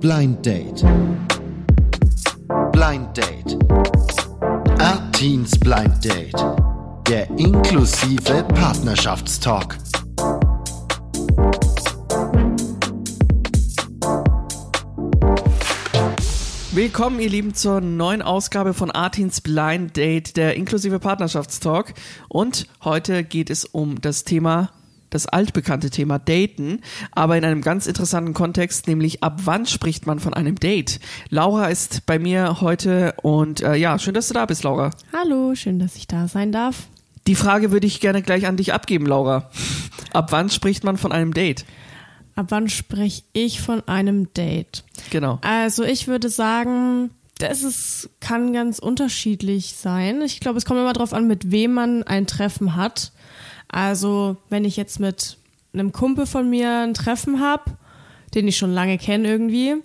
Blind Date. Blind Date. Artins Blind Date. Der inklusive Partnerschaftstalk. Willkommen, ihr Lieben, zur neuen Ausgabe von Artins Blind Date, der inklusive Partnerschaftstalk. Und heute geht es um das Thema, das altbekannte Thema Daten, aber in einem ganz interessanten Kontext, nämlich ab wann spricht man von einem Date? Laura ist bei mir heute und äh, ja, schön, dass du da bist, Laura. Hallo, schön, dass ich da sein darf. Die Frage würde ich gerne gleich an dich abgeben, Laura. Ab wann spricht man von einem Date? Ab wann spreche ich von einem Date? Genau. Also ich würde sagen, das ist, kann ganz unterschiedlich sein. Ich glaube, es kommt immer darauf an, mit wem man ein Treffen hat. Also wenn ich jetzt mit einem Kumpel von mir ein Treffen habe, den ich schon lange kenne irgendwie,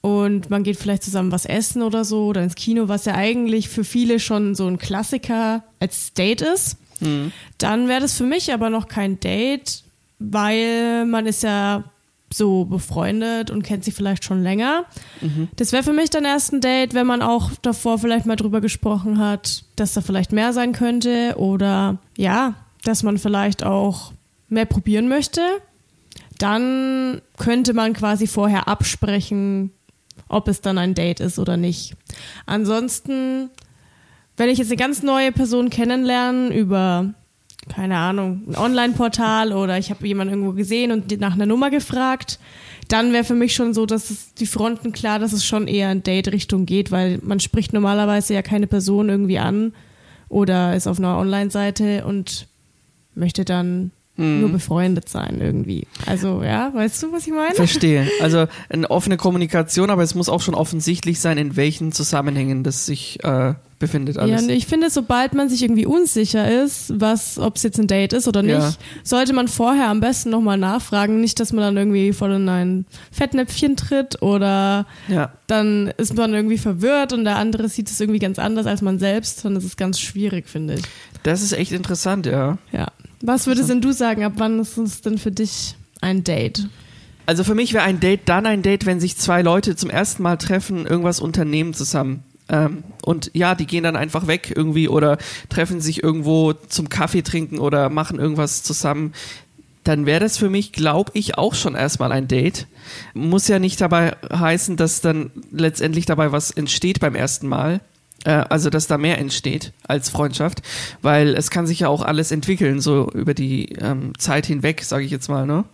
und man geht vielleicht zusammen was essen oder so oder ins Kino, was ja eigentlich für viele schon so ein Klassiker als Date ist, Mhm. dann wäre das für mich aber noch kein Date, weil man ist ja so befreundet und kennt sie vielleicht schon länger. Das wäre für mich dann erst ein Date, wenn man auch davor vielleicht mal drüber gesprochen hat, dass da vielleicht mehr sein könnte oder ja, dass man vielleicht auch mehr probieren möchte. Dann könnte man quasi vorher absprechen, ob es dann ein Date ist oder nicht. Ansonsten, wenn ich jetzt eine ganz neue Person kennenlerne über keine Ahnung, ein Online-Portal oder ich habe jemanden irgendwo gesehen und nach einer Nummer gefragt, dann wäre für mich schon so, dass es die Fronten klar, dass es schon eher in Date-Richtung geht, weil man spricht normalerweise ja keine Person irgendwie an oder ist auf einer Online-Seite und möchte dann nur befreundet sein irgendwie. Also ja, weißt du, was ich meine? Verstehe. Also eine offene Kommunikation, aber es muss auch schon offensichtlich sein, in welchen Zusammenhängen das sich äh, befindet Ja, alles. und ich finde, sobald man sich irgendwie unsicher ist, was, ob es jetzt ein Date ist oder nicht, Ja. sollte man vorher am besten nochmal nachfragen. Nicht, dass man dann irgendwie voll in ein Fettnäpfchen tritt oder ja. dann ist man irgendwie verwirrt und der andere sieht es irgendwie ganz anders als man selbst. Und das ist ganz schwierig, finde ich. Das ist echt interessant, ja. Ja. Was würdest denn du sagen, ab wann ist es denn für dich ein Date? Also für mich wäre ein Date dann ein Date, wenn sich zwei Leute zum ersten Mal treffen, irgendwas unternehmen zusammen. Ähm, und ja, die gehen dann einfach weg irgendwie oder treffen sich irgendwo zum Kaffee trinken oder machen irgendwas zusammen. Dann wäre das für mich, glaube ich, auch schon erstmal ein Date. Muss ja nicht dabei heißen, dass dann letztendlich dabei was entsteht beim ersten Mal. Äh, also, dass da mehr entsteht als Freundschaft. Weil es kann sich ja auch alles entwickeln, so über die ähm, Zeit hinweg, sage ich jetzt mal, ne?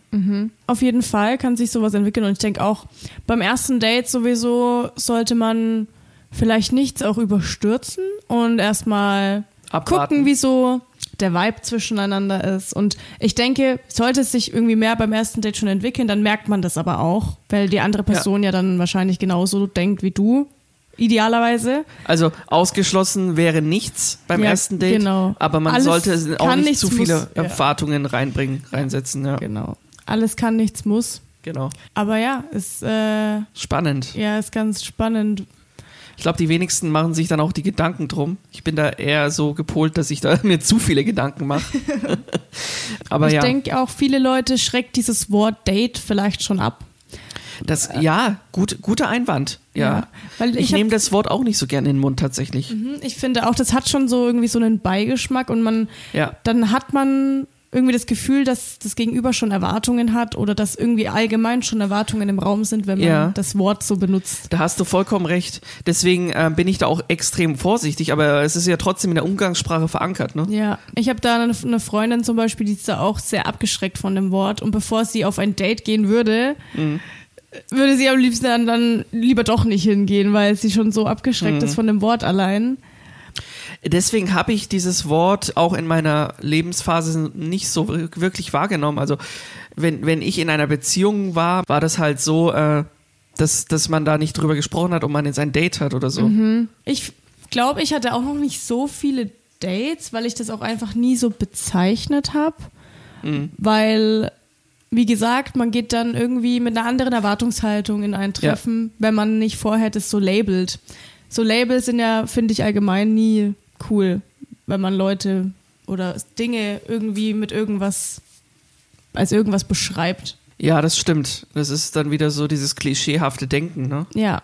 Auf jeden Fall kann sich sowas entwickeln und ich denke auch beim ersten Date sowieso sollte man vielleicht nichts auch überstürzen und erstmal gucken, wie so der Vibe zwischeneinander ist. Und ich denke, sollte es sich irgendwie mehr beim ersten Date schon entwickeln, dann merkt man das aber auch, weil die andere Person ja, dann wahrscheinlich genauso denkt wie du. Idealerweise. Also ausgeschlossen wäre nichts beim Ja, ersten Date, genau. aber man Alles sollte auch nicht nichts zu viele muss, ja. Erwartungen reinbringen, reinsetzen. Ja, Genau. Alles kann, nichts muss. genau. Aber ja, ist, äh, Spannend. ja, ist ganz spannend. Ich glaube, die wenigsten machen sich dann auch die Gedanken drum. Ich bin da eher so gepolt, dass ich da mir zu viele Gedanken mache. aber ich ja, denke auch, viele Leute schreckt dieses Wort Date vielleicht schon ab. Das, ja, gut, guter Einwand. Ja, Ja, ich, ich nehme das Wort auch nicht so gerne in den Mund tatsächlich. Hm, Ich finde auch, das hat schon so irgendwie so einen Beigeschmack und man, Ja. dann hat man irgendwie das Gefühl, dass das Gegenüber schon Erwartungen hat oder dass irgendwie allgemein schon Erwartungen im Raum sind, wenn man Ja. das Wort so benutzt. Da hast du vollkommen recht. Deswegen äh, bin ich da auch extrem vorsichtig, aber es ist ja trotzdem in der Umgangssprache verankert, ne? Ja, ich habe da eine, eine Freundin zum Beispiel, die ist da auch sehr abgeschreckt von dem Wort und bevor sie auf ein Date gehen würde, würde sie am liebsten dann, dann lieber doch nicht hingehen, weil sie schon so abgeschreckt ist von dem Wort allein. Deswegen habe ich dieses Wort auch in meiner Lebensphase nicht so wir- wirklich wahrgenommen. Also wenn, wenn ich in einer Beziehung war, war das halt so, äh, dass, dass man da nicht drüber gesprochen hat, ob man jetzt ein Date hat oder so. Ich glaube, ich hatte auch noch nicht so viele Dates, weil ich das auch einfach nie so bezeichnet habe. Weil, wie gesagt, man geht dann irgendwie mit einer anderen Erwartungshaltung in ein Ja. Treffen, wenn man nicht vorher das so labelt. So Labels sind ja, finde ich allgemein nie cool, wenn man Leute oder Dinge irgendwie mit irgendwas als irgendwas beschreibt. Ja, das stimmt. Das ist dann wieder so dieses klischeehafte Denken, ne? Ja,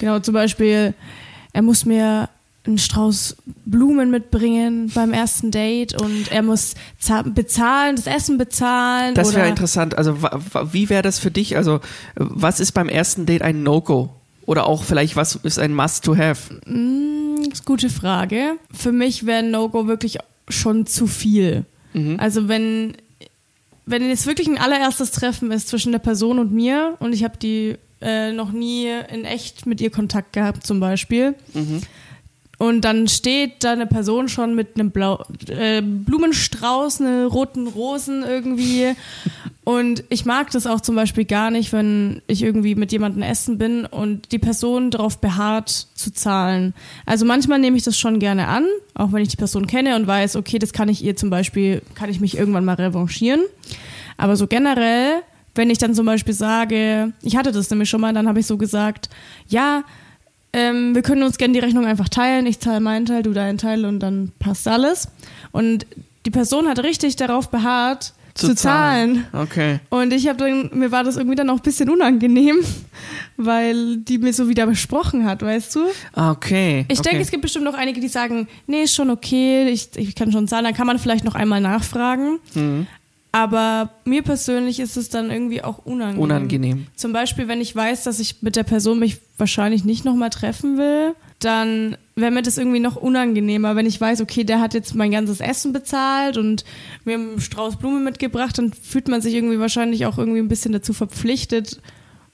genau. Zum Beispiel, er muss mir einen Strauß Blumen mitbringen beim ersten Date und er muss za- bezahlen, das Essen bezahlen. Das wäre interessant. Also wie wäre das für dich? Also was ist beim ersten Date ein No-Go? Oder auch vielleicht was ist ein Must-to-have? Das ist eine gute Frage. Für mich wäre No-Go wirklich schon zu viel. Also wenn, wenn es wirklich ein allererstes Treffen ist zwischen der Person und mir und ich habe die äh, noch nie in echt mit ihr Kontakt gehabt zum Beispiel und dann steht da eine Person schon mit einem Blau äh, Blumenstrauß, eine roten Rosen irgendwie und ich mag das auch zum Beispiel gar nicht, wenn ich irgendwie mit jemandem essen bin und die Person darauf beharrt zu zahlen. Also manchmal nehme ich das schon gerne an, auch wenn ich die Person kenne und weiß, okay, das kann ich ihr zum Beispiel, kann ich mich irgendwann mal revanchieren. Aber so generell, wenn ich dann zum Beispiel sage, ich hatte das nämlich schon mal, dann habe ich so gesagt, ja, ähm, wir können uns gerne die Rechnung einfach teilen. Ich zahle meinen Teil, du deinen Teil und dann passt alles. Und die Person hat richtig darauf beharrt, zu, zahlen. Okay. Und ich habe dann, mir war das irgendwie dann auch ein bisschen unangenehm, weil die mir so wieder besprochen hat, weißt du? Ah, Okay. Ich okay. denke, es gibt bestimmt noch einige, die sagen, nee, ist schon okay, ich, ich kann schon zahlen, dann kann man vielleicht noch einmal nachfragen. Mhm. Aber mir persönlich ist es dann irgendwie auch unangenehm. Unangenehm. Zum Beispiel, wenn ich weiß, dass ich mit der Person mich wahrscheinlich nicht nochmal treffen will, dann wäre mir das irgendwie noch unangenehmer, wenn ich weiß, okay, der hat jetzt mein ganzes Essen bezahlt und mir einen Strauß Blumen mitgebracht, dann fühlt man sich irgendwie wahrscheinlich auch irgendwie ein bisschen dazu verpflichtet,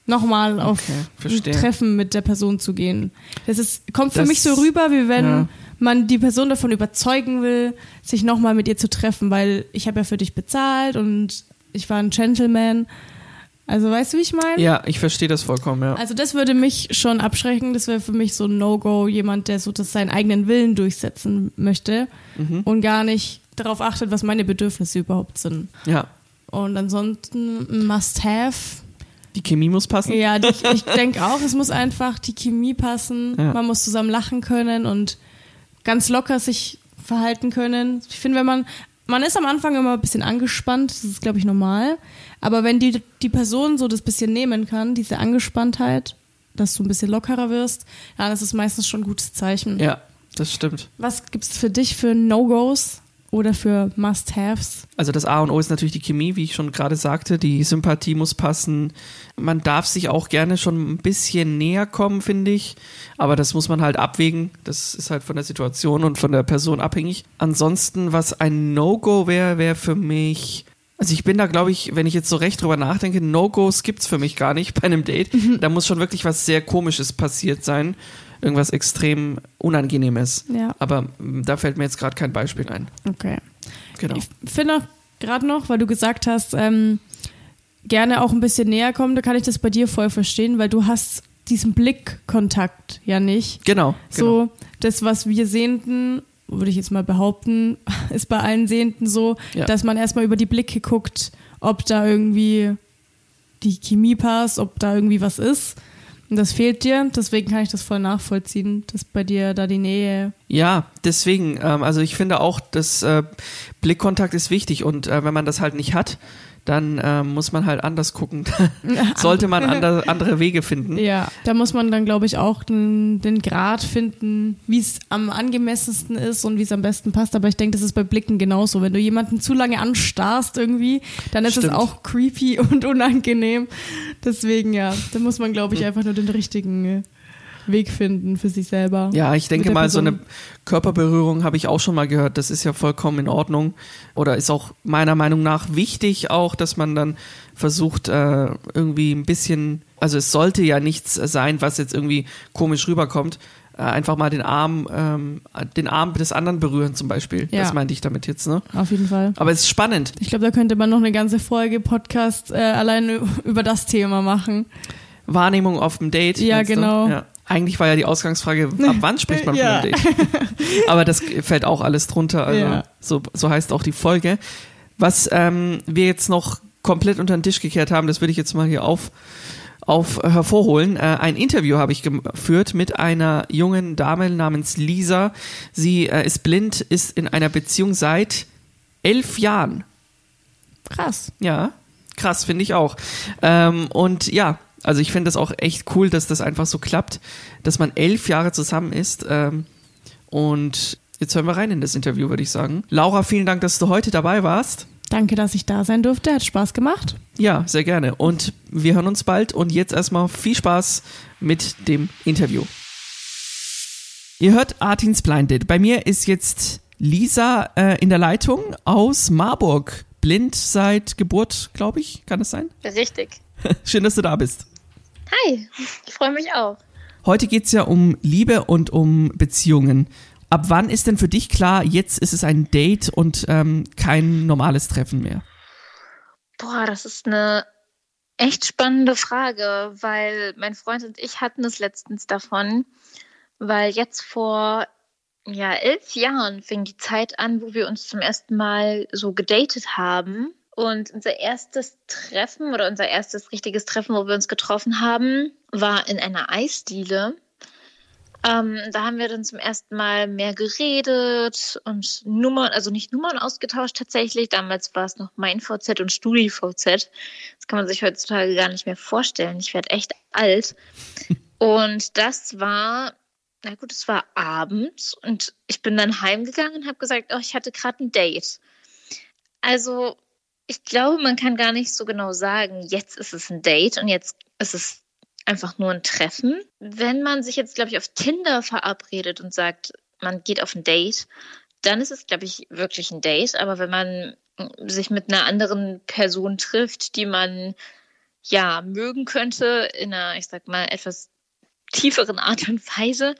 nochmal auf Okay, ein. Treffen mit der Person zu gehen. Das ist, kommt für Das- mich so rüber, wie wenn ja. Man die Person davon überzeugen will, sich nochmal mit ihr zu treffen, weil ich habe ja für dich bezahlt und ich war ein Gentleman. Also weißt du, wie ich meine? Ja, ich verstehe das vollkommen, ja. Also das würde mich schon abschrecken. Das wäre für mich so ein No-Go, jemand, der so das seinen eigenen Willen durchsetzen möchte Mhm. und gar nicht darauf achtet, was meine Bedürfnisse überhaupt sind. Ja. Und ansonsten ein Must-Have. Die Chemie muss passen. Ja, die, ich denke auch, es muss einfach die Chemie passen. Ja. Man muss zusammen lachen können und ganz locker sich verhalten können. Ich finde, wenn man, man ist am Anfang immer ein bisschen angespannt, das ist, glaube ich, normal. Aber wenn die, die Person so das bisschen nehmen kann, diese Angespanntheit, dass du ein bisschen lockerer wirst, dann ist es meistens schon ein gutes Zeichen. Ja, das stimmt. Was gibt's für dich für No-Gos oder für Must-Haves? Also das A und O ist natürlich die Chemie, wie ich schon gerade sagte. Die Sympathie muss passen. Man darf sich auch gerne schon ein bisschen näher kommen, finde ich. Aber das muss man halt abwägen. Das ist halt von der Situation und von der Person abhängig. Ansonsten, was ein No-Go wäre, wäre für mich. Also ich bin da, glaube ich, wenn ich jetzt so recht drüber nachdenke, No-Gos gibt's für mich gar nicht bei einem Date. Da muss schon wirklich was sehr Komisches passiert sein. Irgendwas extrem Unangenehmes. Ja. Aber mm, da fällt mir jetzt gerade kein Beispiel ein. Okay. Genau. Ich finde auch gerade noch, weil du gesagt hast, ähm, gerne auch ein bisschen näher kommen, da kann ich das bei dir voll verstehen, weil du hast diesen Blickkontakt ja nicht. Genau. genau. So, das, was wir Sehenden, würde ich jetzt mal behaupten, ist bei allen Sehenden so, Ja. dass man erstmal über die Blicke guckt, ob da irgendwie die Chemie passt, ob da irgendwie was ist. Das fehlt dir, deswegen kann ich das voll nachvollziehen, dass bei dir da die Nähe. Ja, deswegen, ähm, also ich finde auch, dass äh, Blickkontakt ist wichtig und äh, wenn man das halt nicht hat, dann ähm, muss man halt anders gucken. Sollte man andere, andere Wege finden. Ja, da muss man dann, glaube ich, auch den, den Grad finden, wie es am angemessensten ist und wie es am besten passt. Aber ich denke, das ist bei Blicken genauso. Wenn du jemanden zu lange anstarrst irgendwie, dann ist es Stimmt. auch creepy und unangenehm. Deswegen, ja, da muss man, glaube ich, einfach nur den richtigen äh, Weg finden für sich selber. Ja, ich denke mal, so Person. eine Körperberührung habe ich auch schon mal gehört. Das ist ja vollkommen in Ordnung. Oder ist auch meiner Meinung nach wichtig auch, dass man dann versucht, äh, irgendwie ein bisschen, also es sollte ja nichts sein, was jetzt irgendwie komisch rüberkommt. Äh, einfach mal den Arm, ähm, den Arm des anderen berühren zum Beispiel. Ja. Das meinte ich damit jetzt, ne? Auf jeden Fall. Aber es ist spannend. Ich glaube, da könnte man noch eine ganze Folge Podcast äh, alleine über das Thema machen. Wahrnehmung auf dem Date. Ja, genau. Ja. Eigentlich war ja die Ausgangsfrage, ab wann spricht man Ja. von einem Date? Aber das fällt auch alles drunter. Also Ja. so, so heißt auch die Folge. Was ähm, wir jetzt noch komplett unter den Tisch gekehrt haben, das würde ich jetzt mal hier auf, auf äh, hervorholen. Äh, ein Interview habe ich geführt mit einer jungen Dame namens Lisa. Sie äh, ist blind, ist in einer Beziehung seit elf Jahren. Krass. Ja, Krass, finde ich auch. Ähm, und ja, also ich finde das auch echt cool, dass das einfach so klappt, dass man elf Jahre zusammen ist. Ähm, und jetzt hören wir rein in das Interview, würde ich sagen. Laura, vielen Dank, dass du heute dabei warst. Danke, dass ich da sein durfte. Hat Spaß gemacht. Ja, sehr gerne. Und wir hören uns bald. Und jetzt erstmal viel Spaß mit dem Interview. Ihr hört Artins Blinded. Bei mir ist jetzt Lisa äh, in der Leitung aus Marburg. Blind seit Geburt, glaube ich. Kann das sein? Richtig. Schön, dass du da bist. Hi, ich freue mich auch. Heute geht es ja um Liebe und um Beziehungen. Ab wann ist denn für dich klar, jetzt ist es ein Date und ähm, kein normales Treffen mehr? Boah, das ist eine echt spannende Frage, weil mein Freund und ich hatten es letztens davon, weil jetzt vor ja, elf Jahren fing die Zeit an, wo wir uns zum ersten Mal so gedatet haben. Und unser erstes Treffen oder unser erstes richtiges Treffen, wo wir uns getroffen haben, war in einer Eisdiele. Ähm, da haben wir dann zum ersten Mal mehr geredet und Nummern, also nicht Nummern ausgetauscht tatsächlich. Damals war es noch mein VZ und StudiVZ. Das kann man sich heutzutage gar nicht mehr vorstellen. Ich werde echt alt. Und das war, na gut, es war abends und ich bin dann heimgegangen und habe gesagt, oh, ich hatte gerade ein Date. Also ich glaube, man kann gar nicht so genau sagen, jetzt ist es ein Date und jetzt ist es einfach nur ein Treffen. Wenn man sich jetzt, glaube ich, auf Tinder verabredet und sagt, man geht auf ein Date, dann ist es, glaube ich, wirklich ein Date. Aber wenn man sich mit einer anderen Person trifft, die man ja mögen könnte, in einer, ich sag mal, etwas tieferen Art und Weise,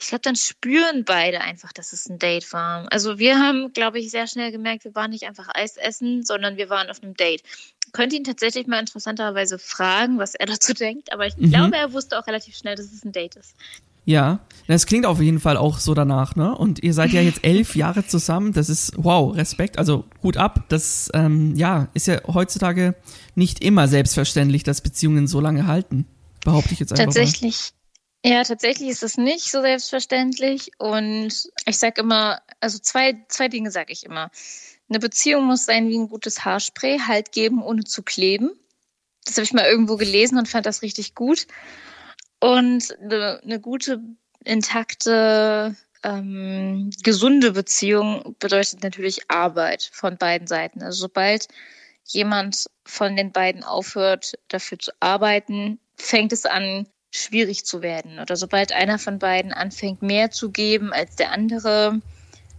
ich glaube, dann spüren beide einfach, dass es ein Date war. Also wir haben, glaube ich, sehr schnell gemerkt, wir waren nicht einfach Eis essen, sondern wir waren auf einem Date. Könnte ihn tatsächlich mal interessanterweise fragen, was er dazu denkt, aber ich mhm. glaube, er wusste auch relativ schnell, dass es ein Date ist. Ja, das klingt auf jeden Fall auch so danach, ne? Und ihr seid ja jetzt elf Jahre zusammen. Das ist wow, Respekt. Also Hut ab. Das ähm, ja ist ja heutzutage nicht immer selbstverständlich, dass Beziehungen so lange halten. Behaupte ich jetzt einfach. Tatsächlich, ja, tatsächlich ist es nicht so selbstverständlich. Und ich sage immer, also zwei, zwei Dinge sage ich immer. Eine Beziehung muss sein wie ein gutes Haarspray, halt geben, ohne zu kleben. Das habe ich mal irgendwo gelesen und fand das richtig gut. Und eine, eine gute, intakte, ähm, gesunde Beziehung bedeutet natürlich Arbeit von beiden Seiten. Also sobald jemand von den beiden aufhört, dafür zu arbeiten, fängt es an, schwierig zu werden. Oder sobald einer von beiden anfängt, mehr zu geben als der andere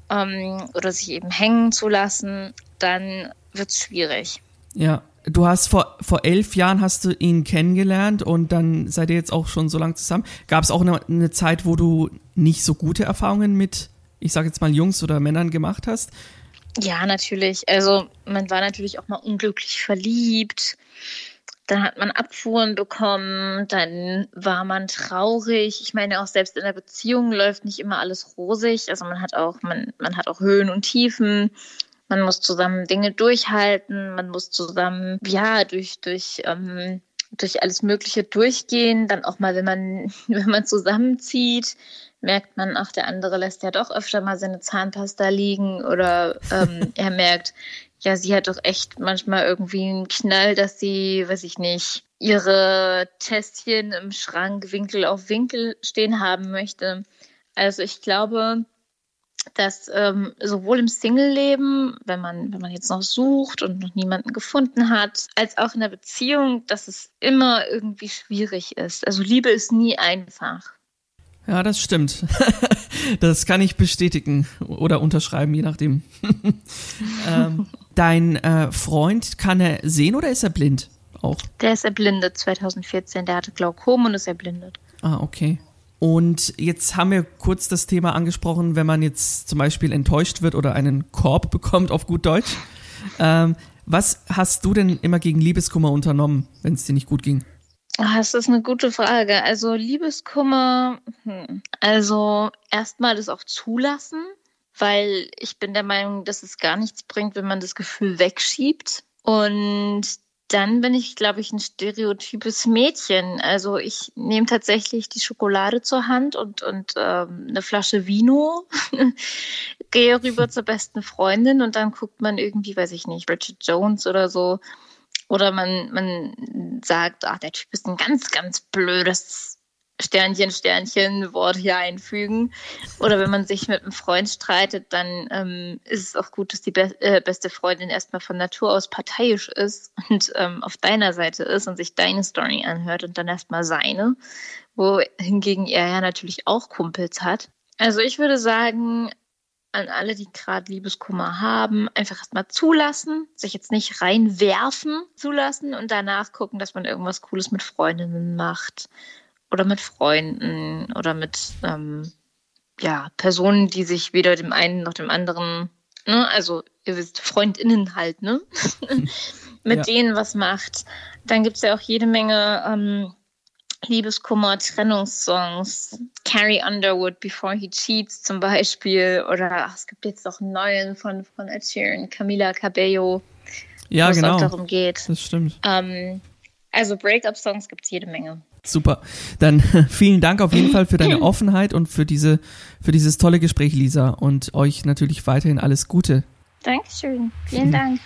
ähm, oder sich eben hängen zu lassen, dann wird es schwierig. Ja, du hast vor, vor elf Jahren hast du ihn kennengelernt und dann seid ihr jetzt auch schon so lange zusammen. Gab es auch eine, eine Zeit, wo du nicht so gute Erfahrungen mit, ich sage jetzt mal, Jungs oder Männern gemacht hast? Ja, natürlich. Also man war natürlich auch mal unglücklich verliebt dann hat man Abfuhren bekommen, dann war man traurig. Ich meine, auch selbst in der Beziehung läuft nicht immer alles rosig. Also man hat auch, man, man hat auch Höhen und Tiefen. Man muss zusammen Dinge durchhalten, man muss zusammen, ja, durch, durch, ähm, durch alles Mögliche durchgehen. Dann auch mal, wenn man, wenn man zusammenzieht, merkt man, ach, der andere lässt ja doch öfter mal seine Zahnpasta liegen oder ähm, er merkt, ja, sie hat doch echt manchmal irgendwie einen Knall, dass sie, weiß ich nicht, ihre Tässchen im Schrank Winkel auf Winkel stehen haben möchte. Also ich glaube, dass ähm, sowohl im Single-Leben, wenn man, wenn man jetzt noch sucht und noch niemanden gefunden hat, als auch in der Beziehung, dass es immer irgendwie schwierig ist. Also Liebe ist nie einfach. Ja, das stimmt. das kann ich bestätigen oder unterschreiben, je nachdem. ähm, dein äh, Freund, kann er sehen oder ist er blind auch? Der ist erblindet 2014. Der hatte Glaukom und ist erblindet. Ah, okay. Und jetzt haben wir kurz das Thema angesprochen, wenn man jetzt zum Beispiel enttäuscht wird oder einen Korb bekommt auf gut Deutsch. Ähm, was hast du denn immer gegen Liebeskummer unternommen, wenn es dir nicht gut ging? Ah, das ist eine gute Frage. Also Liebeskummer, hm. also erstmal das auch zulassen, weil ich bin der Meinung, dass es gar nichts bringt, wenn man das Gefühl wegschiebt. Und dann bin ich, glaube ich, ein stereotypes Mädchen. Also ich nehme tatsächlich die Schokolade zur Hand und, und ähm, eine Flasche Vino, gehe rüber zur besten Freundin und dann guckt man irgendwie, weiß ich nicht, Bridget Jones oder so Oder man, man sagt, ach, der Typ ist ein ganz, ganz blödes Sternchen, Sternchen, Wort hier einfügen. Oder wenn man sich mit einem Freund streitet, dann ähm, ist es auch gut, dass die be äh, beste Freundin erstmal von Natur aus parteiisch ist und ähm, auf deiner Seite ist und sich deine Story anhört und dann erstmal seine, wohingegen er ja natürlich auch Kumpels hat. Also ich würde sagen, an alle, die gerade Liebeskummer haben, einfach erstmal zulassen, sich jetzt nicht reinwerfen, zulassen und danach gucken, dass man irgendwas Cooles mit Freundinnen macht oder mit Freunden oder mit ähm, ja, Personen, die sich weder dem einen noch dem anderen, ne, also ihr wisst, FreundInnen halt, ne? mit ja. denen was macht. Dann gibt es ja auch jede Menge ähm, Liebeskummer, Trennungssongs, Carrie Underwood, Before He Cheats zum Beispiel. Oder ach, es gibt jetzt noch einen neuen von, von Ed Sheeran, Camila Cabello. Ja, wo genau. Es auch darum geht. Das stimmt. Ähm, also Breakup-Songs gibt es jede Menge. Super. Dann vielen Dank auf jeden Fall für deine Offenheit und für diese, für dieses tolle Gespräch, Lisa. Und euch natürlich weiterhin alles Gute. Dankeschön. Vielen Dank.